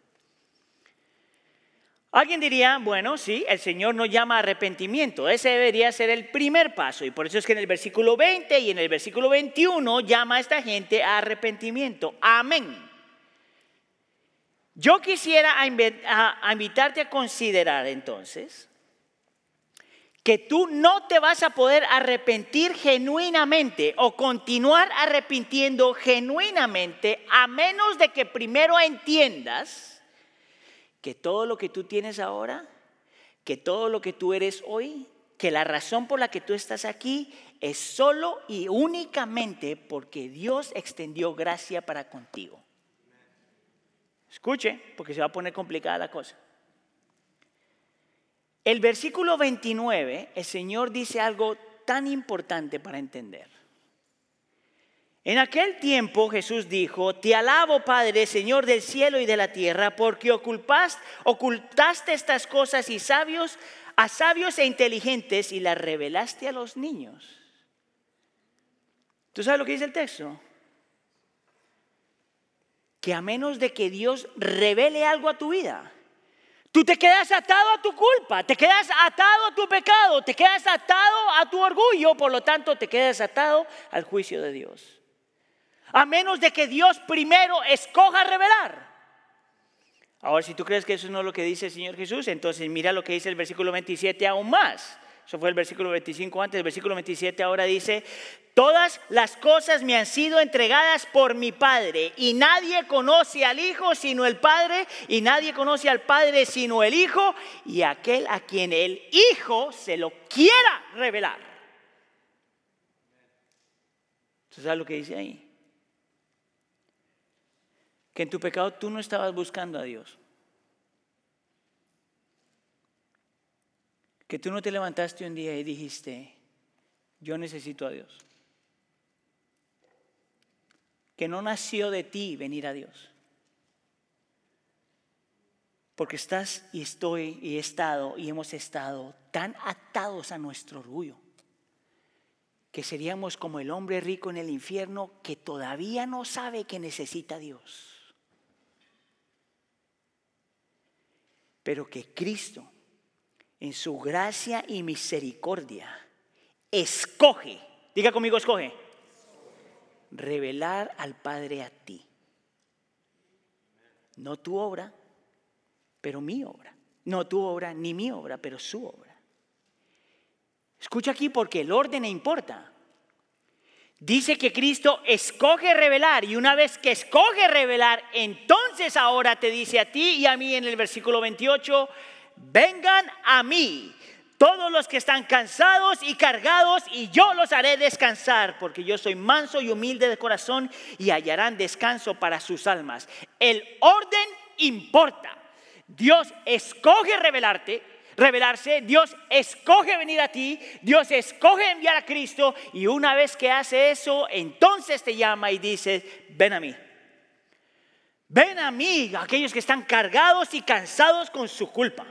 Alguien diría, bueno, sí, el Señor nos llama a arrepentimiento. Ese debería ser el primer paso. Y por eso es que en el versículo 20 y en el versículo 21 llama a esta gente a arrepentimiento. Amén. Yo quisiera invitarte a considerar entonces que tú no te vas a poder arrepentir genuinamente o continuar arrepintiendo genuinamente a menos de que primero entiendas que todo lo que tú tienes ahora, que todo lo que tú eres hoy, que la razón por la que tú estás aquí es solo y únicamente porque Dios extendió gracia para contigo. Escuche, porque se va a poner complicada la cosa. El versículo 29, el Señor dice algo tan importante para entender. En aquel tiempo Jesús dijo, te alabo Padre, Señor del cielo y de la tierra, porque ocultaste estas cosas y sabios a sabios e inteligentes y las revelaste a los niños. ¿Tú sabes lo que dice el texto? Que a menos de que Dios revele algo a tu vida, tú te quedas atado a tu culpa, te quedas atado a tu pecado, te quedas atado a tu orgullo, por lo tanto te quedas atado al juicio de Dios. A menos de que Dios primero escoja revelar. Ahora, si tú crees que eso no es lo que dice el Señor Jesús, entonces mira lo que dice el versículo 27 aún más. Eso fue el versículo 25 antes, el versículo 27 ahora dice, todas las cosas me han sido entregadas por mi Padre y nadie conoce al Hijo sino el Padre y nadie conoce al Padre sino el Hijo y aquel a quien el Hijo se lo quiera revelar. ¿Tú sabes lo que dice ahí? Que en tu pecado tú no estabas buscando a Dios. que tú no te levantaste un día y dijiste, yo necesito a Dios. Que no nació de ti venir a Dios. Porque estás y estoy y he estado y hemos estado tan atados a nuestro orgullo que seríamos como el hombre rico en el infierno que todavía no sabe que necesita a Dios. Pero que Cristo en su gracia y misericordia, escoge, diga conmigo, escoge, revelar al Padre a ti. No tu obra, pero mi obra. No tu obra ni mi obra, pero su obra. Escucha aquí porque el orden importa. Dice que Cristo escoge revelar y una vez que escoge revelar, entonces ahora te dice a ti y a mí en el versículo 28, vengan a mí todos los que están cansados y cargados, y yo los haré descansar, porque yo soy manso y humilde de corazón, y hallarán descanso para sus almas. El orden importa. Dios escoge revelarte, revelarse, Dios escoge venir a ti, Dios escoge enviar a Cristo, y una vez que hace eso, entonces te llama y dice, ven a mí. Ven a mí, aquellos que están cargados y cansados con su culpa.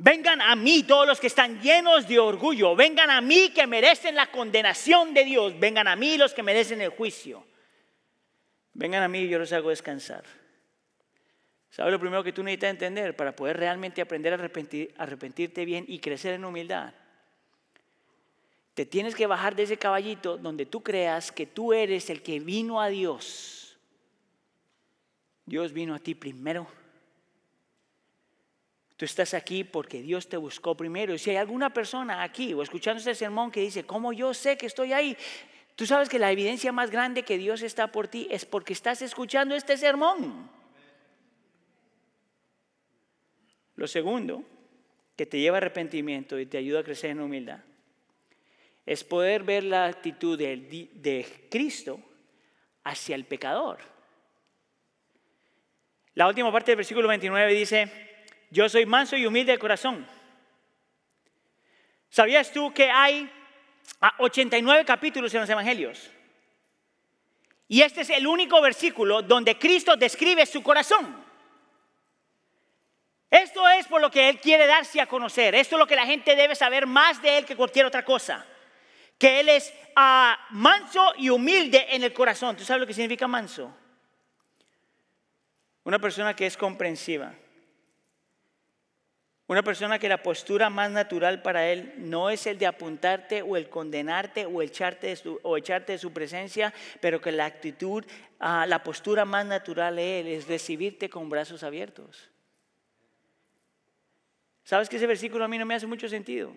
Vengan a mí todos los que están llenos de orgullo. Vengan a mí que merecen la condenación de Dios. Vengan a mí los que merecen el juicio. Vengan a mí yo los hago descansar. ¿Sabes lo primero que tú necesitas entender para poder realmente aprender a arrepentirte bien y crecer en humildad? Te tienes que bajar de ese caballito donde tú creas que tú eres el que vino a Dios. Dios vino a ti primero Tú estás aquí porque Dios te buscó primero. Y si hay alguna persona aquí o escuchando este sermón que dice, ¿cómo yo sé que estoy ahí? Tú sabes que la evidencia más grande que Dios está por ti es porque estás escuchando este sermón. Lo segundo, que te lleva a arrepentimiento y te ayuda a crecer en humildad, es poder ver la actitud de, de Cristo hacia el pecador. La última parte del versículo 29 dice, yo soy manso y humilde de corazón. ¿Sabías tú que hay 89 capítulos en los evangelios? Y este es el único versículo donde Cristo describe su corazón. Esto es por lo que Él quiere darse a conocer. Esto es lo que la gente debe saber más de Él que cualquier otra cosa. Que Él es ah, manso y humilde en el corazón. ¿Tú sabes lo que significa manso? Una persona que es comprensiva. Una persona que la postura más natural para él no es el de apuntarte o el condenarte o echarte de su, presencia, pero que la actitud, ah, la postura más natural de él es recibirte con brazos abiertos. ¿Sabes que ese versículo a mí no me hace mucho sentido?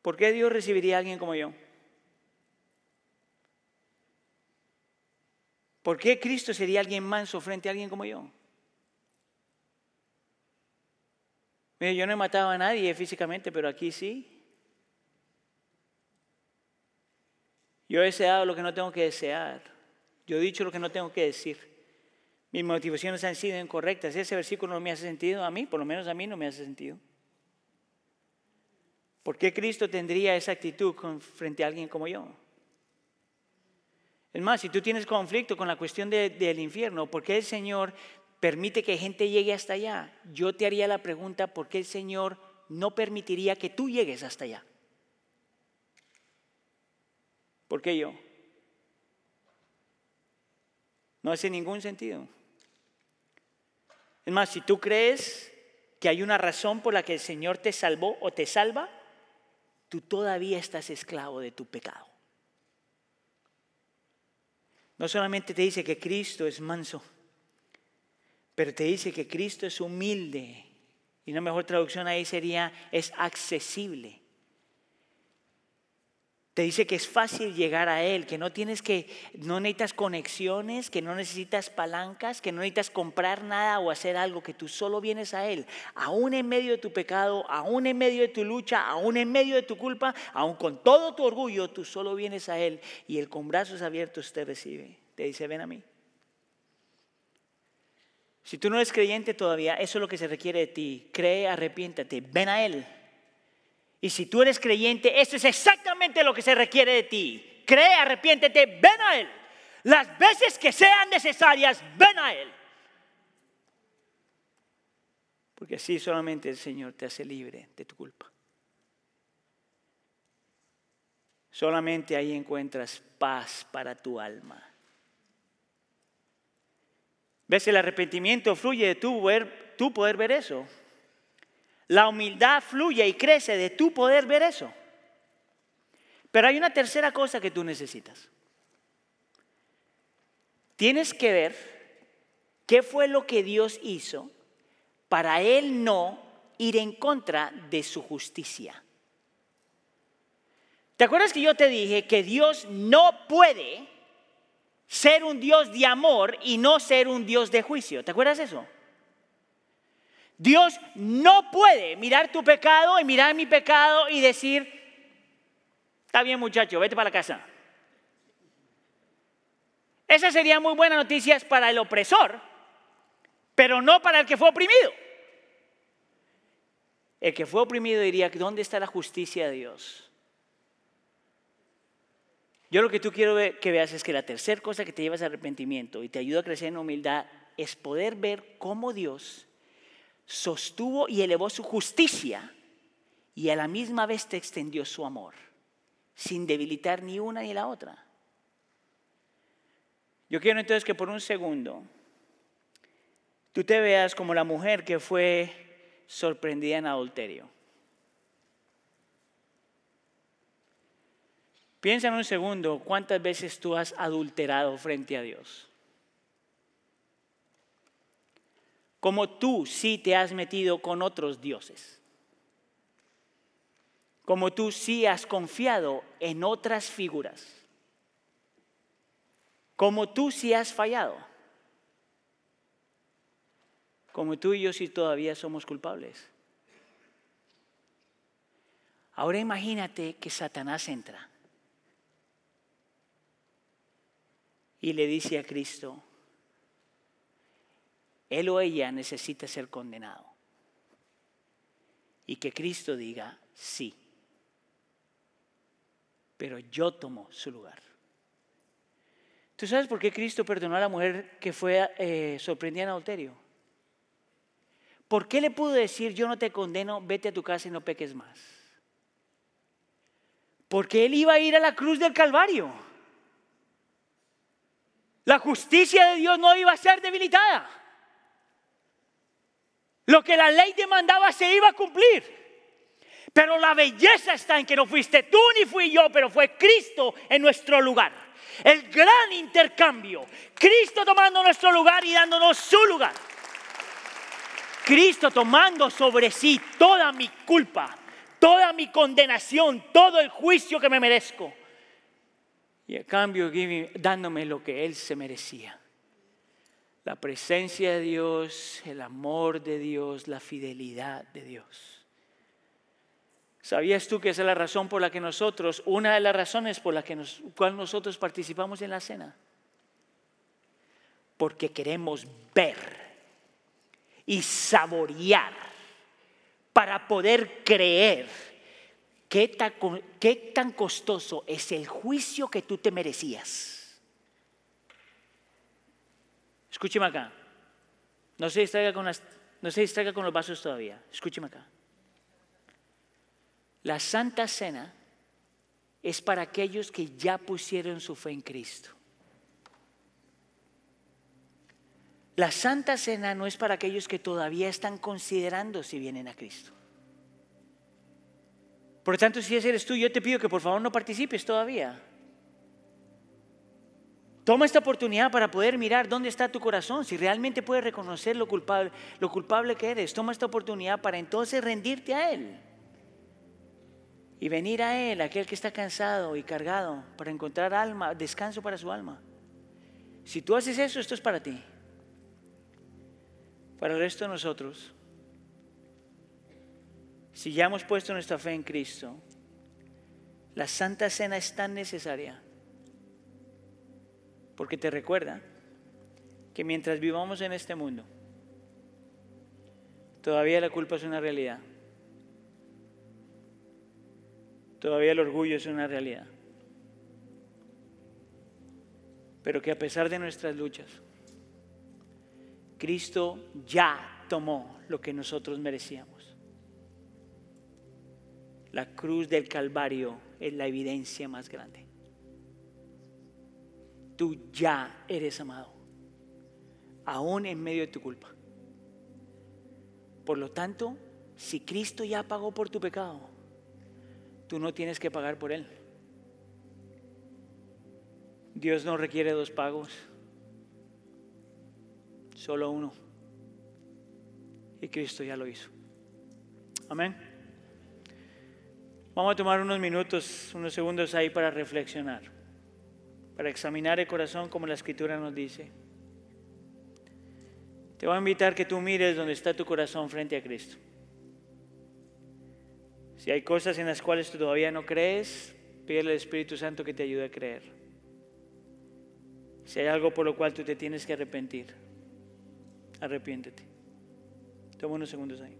¿Por qué Dios recibiría a alguien como yo? ¿Por qué Cristo sería alguien manso frente a alguien como yo? Mire, yo no he matado a nadie físicamente, pero aquí sí. Yo he deseado lo que no tengo que desear. Yo he dicho lo que no tengo que decir. Mis motivaciones han sido incorrectas. Ese versículo no me hace sentido a mí, por lo menos a mí no me hace sentido. ¿Por qué Cristo tendría esa actitud frente a alguien como yo? Es más, si tú tienes conflicto con la cuestión del infierno, ¿por qué el Señor permite que gente llegue hasta allá, yo te haría la pregunta, ¿por qué el Señor no permitiría que tú llegues hasta allá? ¿Por qué yo? No hace ningún sentido. Es más, si tú crees que hay una razón por la que el Señor te salvó o te salva, tú todavía estás esclavo de tu pecado. No solamente te dice que Cristo es manso, pero te dice que Cristo es humilde. Y una mejor traducción ahí sería, es accesible. Te dice que es fácil llegar a Él, que no tienes que, no necesitas conexiones, que no necesitas palancas, que no necesitas comprar nada o hacer algo, que tú solo vienes a Él, aún en medio de tu pecado, aún en medio de tu lucha, aún en medio de tu culpa, aún con todo tu orgullo, tú solo vienes a Él y Él con brazos abiertos te recibe. Te dice, ven a mí. Si tú no eres creyente todavía, eso es lo que se requiere de ti. Cree, arrepiéntate, ven a Él. Y si tú eres creyente, eso es exactamente lo que se requiere de ti. Cree, arrepiéntete, ven a Él. Las veces que sean necesarias, ven a Él. Porque así solamente el Señor te hace libre de tu culpa. Solamente ahí encuentras paz para tu alma. ¿Ves? El arrepentimiento fluye de tu poder, tu poder ver eso. La humildad fluye y crece de tu poder ver eso. Pero hay una tercera cosa que tú necesitas. Tienes que ver qué fue lo que Dios hizo para Él no ir en contra de su justicia. ¿Te acuerdas que yo te dije que Dios no puede ser un Dios de amor y no ser un Dios de juicio? ¿Te acuerdas eso? Dios no puede mirar tu pecado y mirar mi pecado y decir, está bien muchacho, vete para la casa. Esa sería muy buena noticia para el opresor, pero no para el que fue oprimido. El que fue oprimido diría, ¿dónde está la justicia de Dios? Yo lo que tú quiero que veas es que la tercera cosa que te llevas a arrepentimiento y te ayuda a crecer en humildad es poder ver cómo Dios sostuvo y elevó su justicia y a la misma vez te extendió su amor, sin debilitar ni una ni la otra. Yo quiero entonces que por un segundo tú te veas como la mujer que fue sorprendida en adulterio. Piensa en un segundo cuántas veces tú has adulterado frente a Dios. Como tú sí te has metido con otros dioses, como tú sí has confiado en otras figuras, como tú sí has fallado, como tú y yo sí todavía somos culpables. Ahora imagínate que Satanás entra y le dice a Cristo, él o ella necesita ser condenado. Y que Cristo diga, sí, pero yo tomo su lugar. ¿Tú sabes por qué Cristo perdonó a la mujer que fue eh, sorprendida en adulterio? ¿Por qué le pudo decir, yo no te condeno, vete a tu casa y no peques más? Porque él iba a ir a la cruz del Calvario. La justicia de Dios no iba a ser debilitada. Lo que la ley demandaba se iba a cumplir. Pero la belleza está en que no fuiste tú ni fui yo, pero fue Cristo en nuestro lugar. El gran intercambio. Cristo tomando nuestro lugar y dándonos su lugar. Cristo tomando sobre sí toda mi culpa, toda mi condenación, todo el juicio que me merezco. Y a cambio dándome lo que Él se merecía la presencia de Dios, el amor de Dios, la fidelidad de Dios. ¿Sabías tú que esa es la razón por la que nosotros, una de las razones por la que cual nosotros participamos en la cena? Porque queremos ver y saborear para poder creer qué tan, qué tan costoso es el juicio que tú te merecías Escúcheme acá. No se distraiga con, los vasos todavía. Escúcheme acá. La Santa Cena es para aquellos que ya pusieron su fe en Cristo. La Santa Cena no es para aquellos que todavía están considerando si vienen a Cristo. Por lo tanto, si ese eres tú, yo te pido que por favor no participes todavía. Toma esta oportunidad para poder mirar dónde está tu corazón, si realmente puedes reconocer lo culpable, que eres. Toma esta oportunidad para entonces rendirte a Él y venir a Él, aquel que está cansado y cargado, para encontrar alma, descanso para su alma. Si tú haces eso, esto es para ti. Para el resto de nosotros, si ya hemos puesto nuestra fe en Cristo, la Santa Cena es tan necesaria porque te recuerda que mientras vivamos en este mundo, todavía la culpa es una realidad. Todavía el orgullo es una realidad. Pero que a pesar de nuestras luchas, Cristo ya tomó lo que nosotros merecíamos. La cruz del Calvario es la evidencia más grande tú ya eres amado, aún en medio de tu culpa. Por lo tanto, si Cristo ya pagó por tu pecado, tú no tienes que pagar por él. Dios no requiere dos pagos, solo uno. Y Cristo ya lo hizo. Amén. Vamos a tomar unos minutos, unos segundos ahí para reflexionar para examinar el corazón como la escritura nos dice. Te voy a invitar que tú mires donde está tu corazón frente a Cristo. Si hay cosas en las cuales tú todavía no crees, pídele al Espíritu Santo que te ayude a creer. Si hay algo por lo cual tú te tienes que arrepentir, arrepiéntete. Toma unos segundos ahí.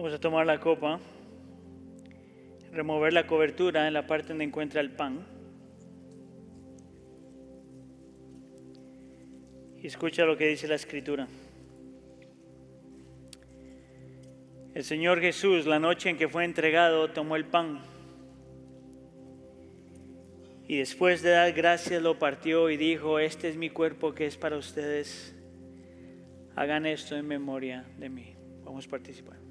Vamos a tomar la copa, remover la cobertura en la parte donde encuentra el pan. Y escucha lo que dice la escritura. El Señor Jesús, la noche en que fue entregado, tomó el pan y después de dar gracias lo partió y dijo, este es mi cuerpo que es para ustedes. Hagan esto en memoria de mí. Vamos a participar.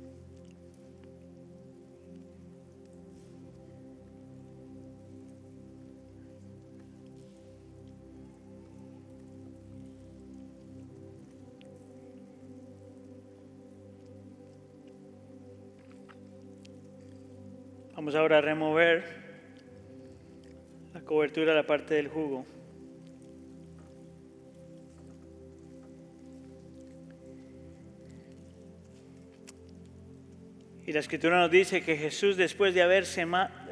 Vamos ahora a remover la cobertura, la parte del jugo. Y la escritura nos dice que Jesús después de haber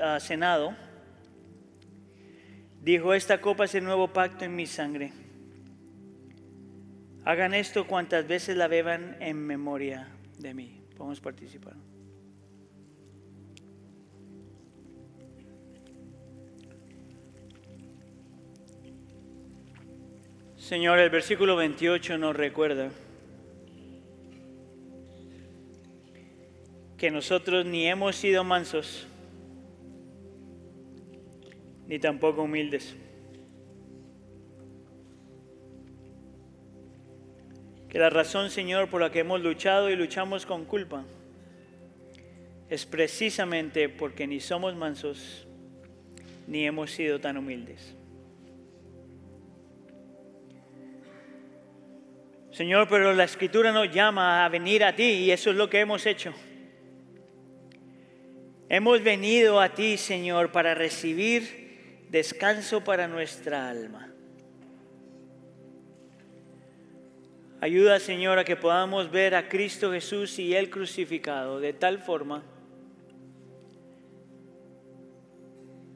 ah, cenado, dijo, esta copa es el nuevo pacto en mi sangre. Hagan esto cuantas veces la beban en memoria de mí. A participar. Señor, el versículo 28 nos recuerda que nosotros ni hemos sido mansos, ni tampoco humildes. Que la razón, Señor, por la que hemos luchado y luchamos con culpa, es precisamente porque ni somos mansos ni hemos sido tan humildes. Señor, pero la escritura nos llama a venir a ti y eso es lo que hemos hecho. Hemos venido a ti, Señor, para recibir descanso para nuestra alma. Ayuda, Señor, a que podamos ver a Cristo Jesús y Él crucificado de tal forma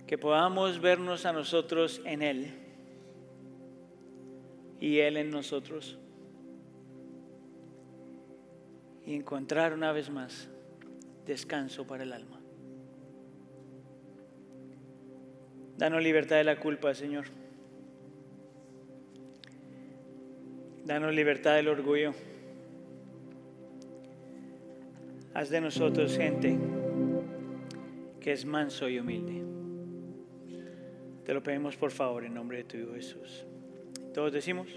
que podamos vernos a nosotros en Él y Él en nosotros. Y encontrar una vez más descanso para el alma. Danos libertad de la culpa, Señor. Danos libertad del orgullo. Haz de nosotros gente que es manso y humilde. Te lo pedimos por favor en nombre de tu Hijo Jesús. Todos decimos.